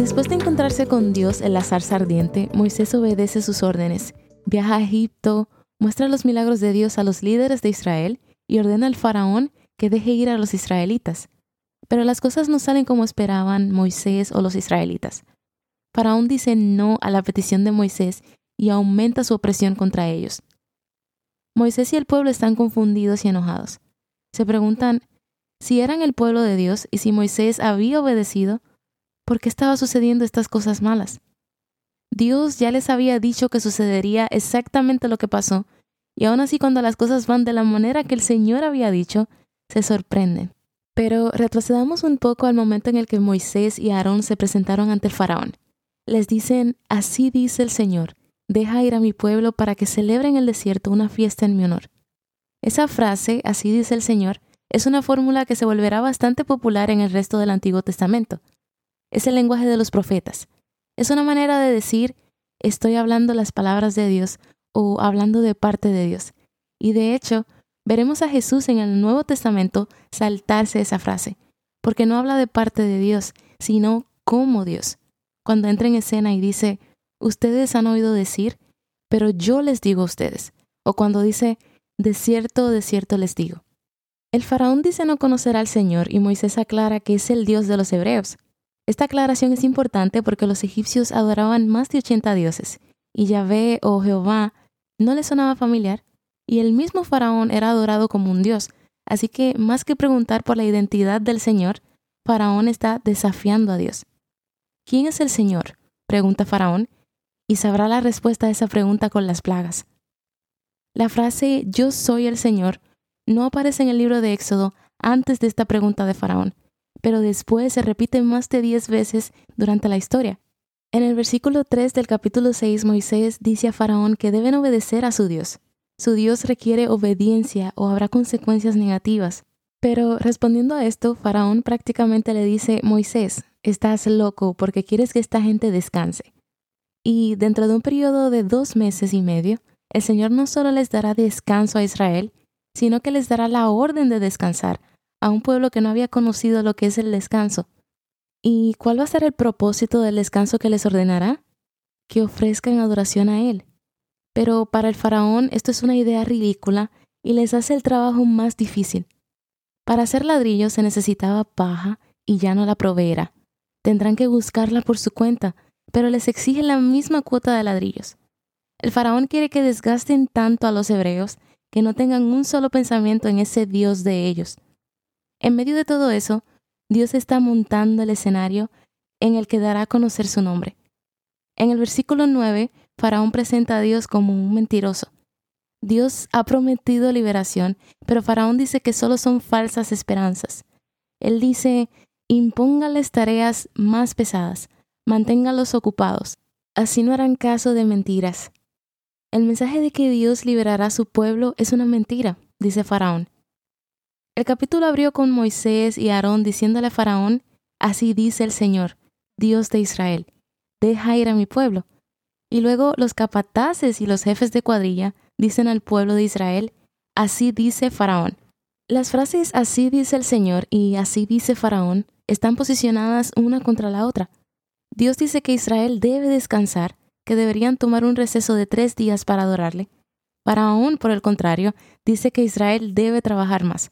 Después de encontrarse con Dios en la zarza ardiente, Moisés obedece sus órdenes, viaja a Egipto, muestra los milagros de Dios a los líderes de Israel y ordena al faraón que deje ir a los israelitas. Pero las cosas no salen como esperaban Moisés o los israelitas. Faraón dice no a la petición de Moisés y aumenta su opresión contra ellos. Moisés y el pueblo están confundidos y enojados. Se preguntan si eran el pueblo de Dios y si Moisés había obedecido, ¿por qué estaba sucediendo estas cosas malas? Dios ya les había dicho que sucedería exactamente lo que pasó, y aún así cuando las cosas van de la manera que el Señor había dicho, se sorprenden. Pero retrocedamos un poco al momento en el que Moisés y Aarón se presentaron ante el faraón. Les dicen, así dice el Señor, deja ir a mi pueblo para que celebre en el desierto una fiesta en mi honor. Esa frase, así dice el Señor, es una fórmula que se volverá bastante popular en el resto del Antiguo Testamento es el lenguaje de los profetas. Es una manera de decir estoy hablando las palabras de Dios o hablando de parte de Dios. Y de hecho, veremos a Jesús en el Nuevo Testamento saltarse esa frase, porque no habla de parte de Dios, sino como Dios. Cuando entra en escena y dice, ustedes han oído decir, pero yo les digo a ustedes. O cuando dice, de cierto, de cierto les digo. El faraón dice no conocer al Señor y Moisés aclara que es el Dios de los hebreos. Esta aclaración es importante porque los egipcios adoraban más de 80 dioses, y Yahvé o Jehová no le sonaba familiar, y el mismo faraón era adorado como un dios, así que más que preguntar por la identidad del Señor, Faraón está desafiando a Dios. ¿Quién es el Señor? pregunta Faraón, y sabrá la respuesta a esa pregunta con las plagas. La frase Yo soy el Señor no aparece en el libro de Éxodo antes de esta pregunta de Faraón, pero después se repite más de diez veces durante la historia. En el versículo 3 del capítulo 6, Moisés dice a Faraón que deben obedecer a su Dios. Su Dios requiere obediencia o habrá consecuencias negativas. Pero respondiendo a esto, Faraón prácticamente le dice, Moisés, estás loco porque quieres que esta gente descanse. Y dentro de un periodo de dos meses y medio, el Señor no solo les dará descanso a Israel, sino que les dará la orden de descansar a un pueblo que no había conocido lo que es el descanso. ¿Y cuál va a ser el propósito del descanso que les ordenará? Que ofrezcan adoración a Él. Pero para el faraón esto es una idea ridícula y les hace el trabajo más difícil. Para hacer ladrillos se necesitaba paja y ya no la proveerá. Tendrán que buscarla por su cuenta, pero les exige la misma cuota de ladrillos. El faraón quiere que desgasten tanto a los hebreos que no tengan un solo pensamiento en ese Dios de ellos. En medio de todo eso, Dios está montando el escenario en el que dará a conocer su nombre. En el versículo 9, Faraón presenta a Dios como un mentiroso. Dios ha prometido liberación, pero Faraón dice que solo son falsas esperanzas. Él dice, impóngales tareas más pesadas, manténgalos ocupados, así no harán caso de mentiras. El mensaje de que Dios liberará a su pueblo es una mentira, dice Faraón. El capítulo abrió con Moisés y Aarón diciéndole a Faraón, Así dice el Señor, Dios de Israel, deja ir a mi pueblo. Y luego los capataces y los jefes de cuadrilla dicen al pueblo de Israel, Así dice Faraón. Las frases Así dice el Señor y Así dice Faraón están posicionadas una contra la otra. Dios dice que Israel debe descansar, que deberían tomar un receso de tres días para adorarle. Faraón, por el contrario, dice que Israel debe trabajar más.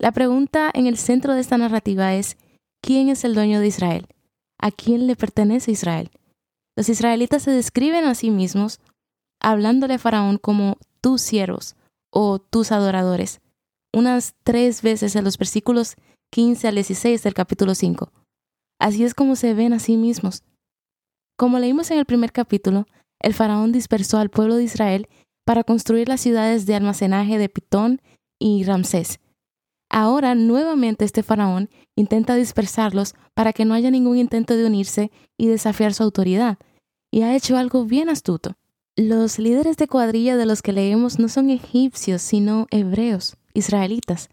La pregunta en el centro de esta narrativa es, ¿quién es el dueño de Israel? ¿A quién le pertenece Israel? Los israelitas se describen a sí mismos hablándole a Faraón como tus siervos o tus adoradores, unas tres veces en los versículos 15 al 16 del capítulo 5. Así es como se ven a sí mismos. Como leímos en el primer capítulo, el faraón dispersó al pueblo de Israel para construir las ciudades de almacenaje de Pitón y Ramsés, Ahora nuevamente este faraón intenta dispersarlos para que no haya ningún intento de unirse y desafiar su autoridad. y ha hecho algo bien astuto. Los líderes de cuadrilla de los que leemos no son egipcios, sino hebreos, israelitas.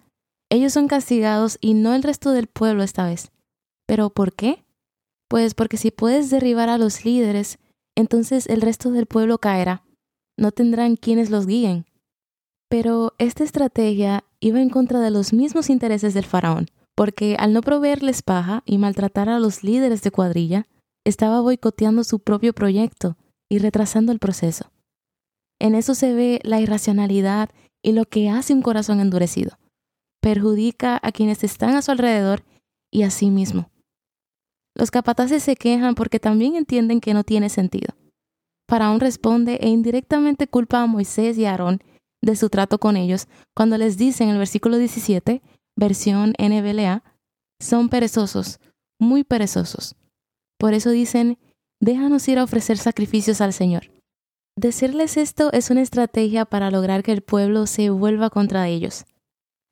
Ellos son castigados y no el resto del pueblo esta vez. ¿Pero por qué? Pues porque si puedes derribar a los líderes, entonces el resto del pueblo caerá. No tendrán quienes los guíen. Pero esta estrategia iba en contra de los mismos intereses del faraón, porque al no proveerles paja y maltratar a los líderes de cuadrilla, estaba boicoteando su propio proyecto y retrasando el proceso. En eso se ve la irracionalidad y lo que hace un corazón endurecido. Perjudica a quienes están a su alrededor y a sí mismo. Los capataces se quejan porque también entienden que no tiene sentido. Faraón responde e indirectamente culpa a Moisés y a Aarón de su trato con ellos cuando les dice en el versículo 17, versión NBLA, son perezosos, muy perezosos. Por eso dicen, déjanos ir a ofrecer sacrificios al Señor. Decirles esto es una estrategia para lograr que el pueblo se vuelva contra ellos.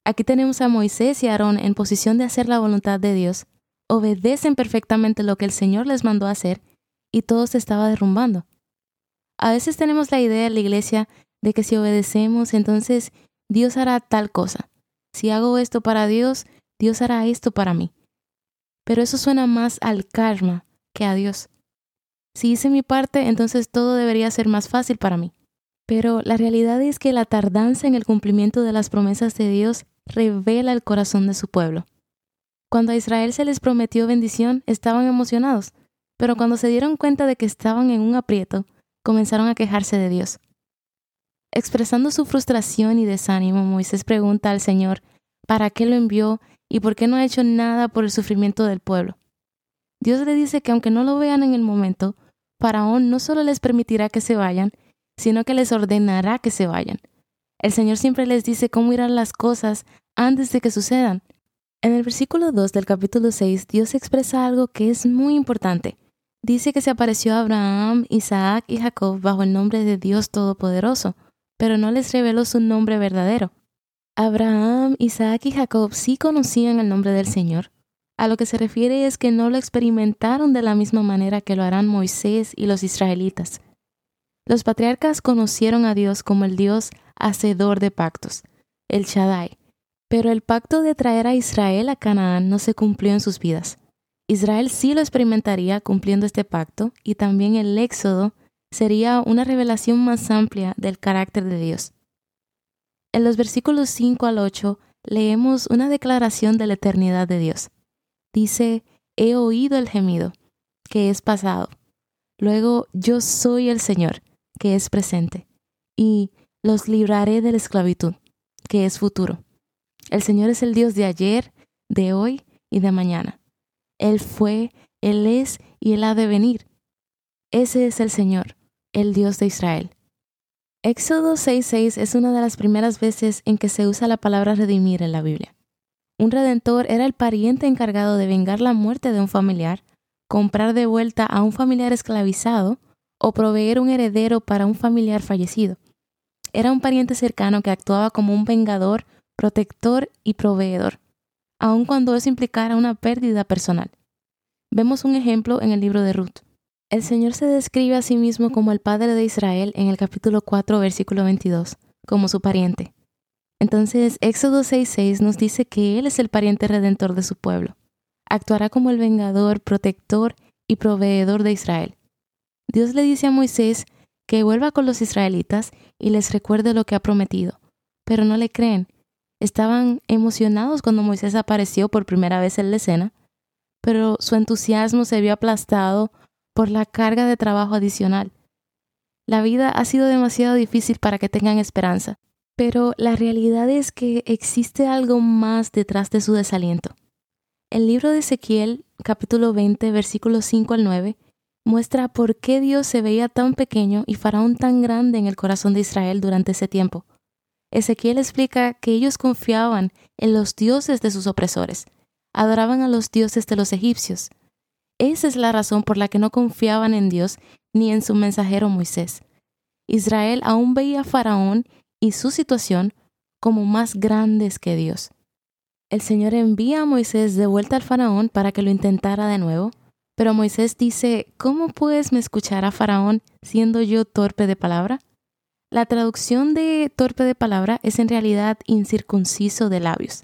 Aquí tenemos a Moisés y Aarón en posición de hacer la voluntad de Dios, obedecen perfectamente lo que el Señor les mandó hacer y todo se estaba derrumbando. A veces tenemos la idea en la iglesia de que si obedecemos, entonces Dios hará tal cosa. Si hago esto para Dios, Dios hará esto para mí. Pero eso suena más al karma que a Dios. Si hice mi parte, entonces todo debería ser más fácil para mí. Pero la realidad es que la tardanza en el cumplimiento de las promesas de Dios revela el corazón de su pueblo. Cuando a Israel se les prometió bendición, estaban emocionados, pero cuando se dieron cuenta de que estaban en un aprieto, comenzaron a quejarse de Dios. Expresando su frustración y desánimo, Moisés pregunta al Señor para qué lo envió y por qué no ha hecho nada por el sufrimiento del pueblo. Dios le dice que aunque no lo vean en el momento, Faraón no solo les permitirá que se vayan, sino que les ordenará que se vayan. El Señor siempre les dice cómo irán las cosas antes de que sucedan. En el versículo 2 del capítulo 6, Dios expresa algo que es muy importante. Dice que se apareció a Abraham, Isaac y Jacob bajo el nombre de Dios Todopoderoso, pero no les reveló su nombre verdadero. Abraham, Isaac y Jacob sí conocían el nombre del Señor. A lo que se refiere es que no lo experimentaron de la misma manera que lo harán Moisés y los israelitas. Los patriarcas conocieron a Dios como el Dios hacedor de pactos, el Shaddai, pero el pacto de traer a Israel a Canaán no se cumplió en sus vidas. Israel sí lo experimentaría cumpliendo este pacto y también el éxodo sería una revelación más amplia del carácter de Dios. En los versículos 5 al 8 leemos una declaración de la eternidad de Dios. Dice, he oído el gemido, que es pasado. Luego, yo soy el Señor, que es presente, y los libraré de la esclavitud, que es futuro. El Señor es el Dios de ayer, de hoy y de mañana. Él fue, Él es y Él ha de venir. Ese es el Señor, el Dios de Israel. Éxodo 6.6 es una de las primeras veces en que se usa la palabra redimir en la Biblia. Un redentor era el pariente encargado de vengar la muerte de un familiar, comprar de vuelta a un familiar esclavizado o proveer un heredero para un familiar fallecido. Era un pariente cercano que actuaba como un vengador, protector y proveedor aun cuando eso implicara una pérdida personal. Vemos un ejemplo en el libro de Ruth. El Señor se describe a sí mismo como el Padre de Israel en el capítulo 4, versículo 22, como su pariente. Entonces, Éxodo 6:6 nos dice que Él es el pariente redentor de su pueblo. Actuará como el vengador, protector y proveedor de Israel. Dios le dice a Moisés que vuelva con los israelitas y les recuerde lo que ha prometido, pero no le creen Estaban emocionados cuando Moisés apareció por primera vez en la escena, pero su entusiasmo se vio aplastado por la carga de trabajo adicional. La vida ha sido demasiado difícil para que tengan esperanza, pero la realidad es que existe algo más detrás de su desaliento. El libro de Ezequiel, capítulo 20, versículos 5 al 9, muestra por qué Dios se veía tan pequeño y Faraón tan grande en el corazón de Israel durante ese tiempo. Ezequiel explica que ellos confiaban en los dioses de sus opresores, adoraban a los dioses de los egipcios. Esa es la razón por la que no confiaban en Dios ni en su mensajero Moisés. Israel aún veía a Faraón y su situación como más grandes que Dios. El Señor envía a Moisés de vuelta al Faraón para que lo intentara de nuevo, Pero Moisés dice, ¿cómo pues me escuchará Faraón siendo yo torpe de palabra? La traducción de torpe de palabra es en realidad incircunciso de labios.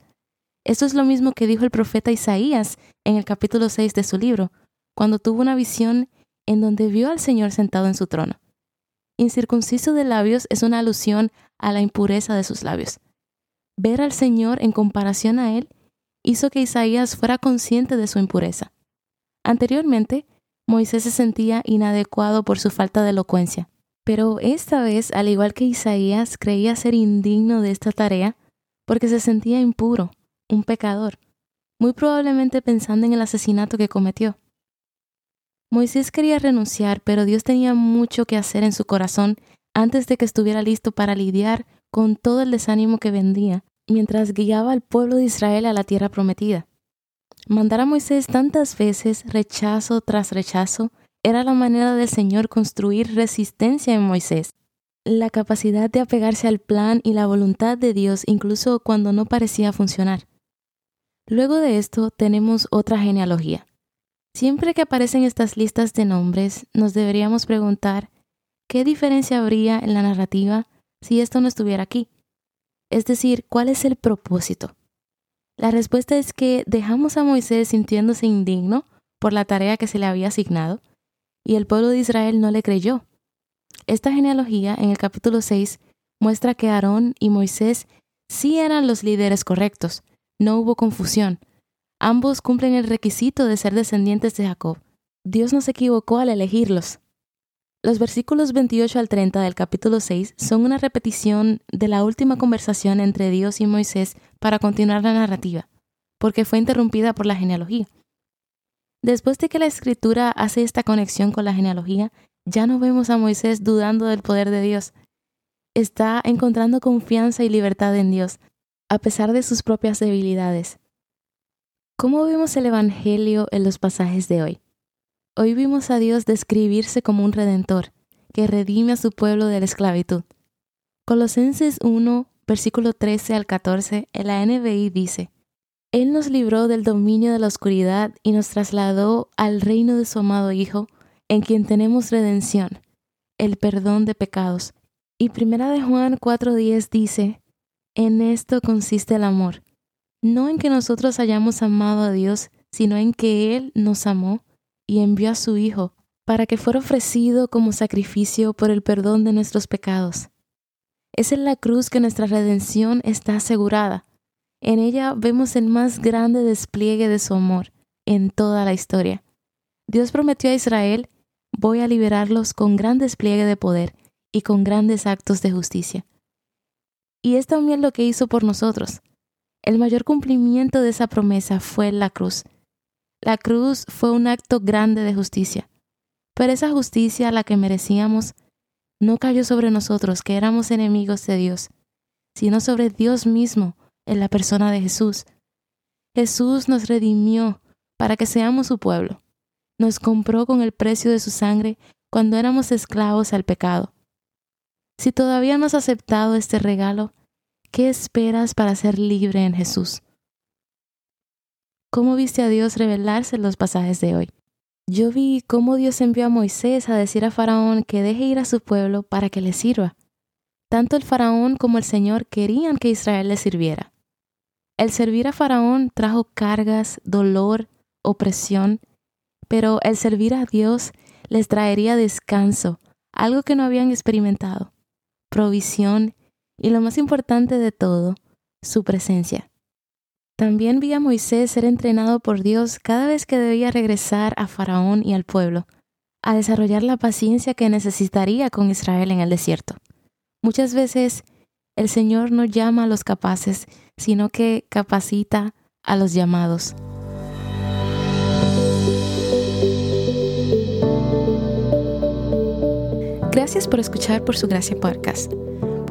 Esto es lo mismo que dijo el profeta Isaías en el capítulo 6 de su libro, cuando tuvo una visión en donde vio al Señor sentado en su trono. Incircunciso de labios es una alusión a la impureza de sus labios. Ver al Señor en comparación a Él hizo que Isaías fuera consciente de su impureza. Anteriormente, Moisés se sentía inadecuado por su falta de elocuencia, pero esta vez, al igual que Isaías, creía ser indigno de esta tarea porque se sentía impuro, un pecador, muy probablemente pensando en el asesinato que cometió. Moisés quería renunciar, pero Dios tenía mucho que hacer en su corazón antes de que estuviera listo para lidiar con todo el desánimo que vendía mientras guiaba al pueblo de Israel a la tierra prometida. Mandar a Moisés tantas veces, rechazo tras rechazo, era la manera del Señor construir resistencia en Moisés, la capacidad de apegarse al plan y la voluntad de Dios incluso cuando no parecía funcionar. Luego de esto tenemos otra genealogía. Siempre que aparecen estas listas de nombres, nos deberíamos preguntar qué diferencia habría en la narrativa si esto no estuviera aquí. Es decir, ¿cuál es el propósito? La respuesta es que dejamos a Moisés sintiéndose indigno por la tarea que se le había asignado, y el pueblo de Israel no le creyó. Esta genealogía en el capítulo 6 muestra que Aarón y Moisés sí eran los líderes correctos, no hubo confusión. Ambos cumplen el requisito de ser descendientes de Jacob. Dios no se equivocó al elegirlos. Los versículos 28 al 30 del capítulo 6 son una repetición de la última conversación entre Dios y Moisés para continuar la narrativa, porque fue interrumpida por la genealogía. Después de que la escritura hace esta conexión con la genealogía, ya no vemos a Moisés dudando del poder de Dios. Está encontrando confianza y libertad en Dios, a pesar de sus propias debilidades. ¿Cómo vemos el Evangelio en los pasajes de hoy? Hoy vimos a Dios describirse como un redentor, que redime a su pueblo de la esclavitud. Colosenses 1, versículo 13 al 14, en la NBI dice, Él nos libró del dominio de la oscuridad y nos trasladó al reino de su amado Hijo, en quien tenemos redención, el perdón de pecados. Y primera de Juan 4.10 dice, En esto consiste el amor, no en que nosotros hayamos amado a Dios, sino en que Él nos amó y envió a su Hijo para que fuera ofrecido como sacrificio por el perdón de nuestros pecados. Es en la cruz que nuestra redención está asegurada. En ella vemos el más grande despliegue de su amor en toda la historia. Dios prometió a Israel, voy a liberarlos con gran despliegue de poder y con grandes actos de justicia. Y es también lo que hizo por nosotros. El mayor cumplimiento de esa promesa fue la cruz, la cruz fue un acto grande de justicia, pero esa justicia, la que merecíamos, no cayó sobre nosotros, que éramos enemigos de Dios, sino sobre Dios mismo en la persona de Jesús. Jesús nos redimió para que seamos su pueblo. Nos compró con el precio de su sangre cuando éramos esclavos al pecado. Si todavía no has aceptado este regalo, ¿qué esperas para ser libre en Jesús? ¿Cómo viste a Dios revelarse en los pasajes de hoy? Yo vi cómo Dios envió a Moisés a decir a Faraón que deje ir a su pueblo para que le sirva. Tanto el Faraón como el Señor querían que Israel le sirviera. El servir a Faraón trajo cargas, dolor, opresión, pero el servir a Dios les traería descanso, algo que no habían experimentado, provisión y lo más importante de todo, su presencia. También vi a Moisés ser entrenado por Dios cada vez que debía regresar a Faraón y al pueblo, a desarrollar la paciencia que necesitaría con Israel en el desierto. Muchas veces el Señor no llama a los capaces, sino que capacita a los llamados. Gracias por escuchar por su gracia podcast.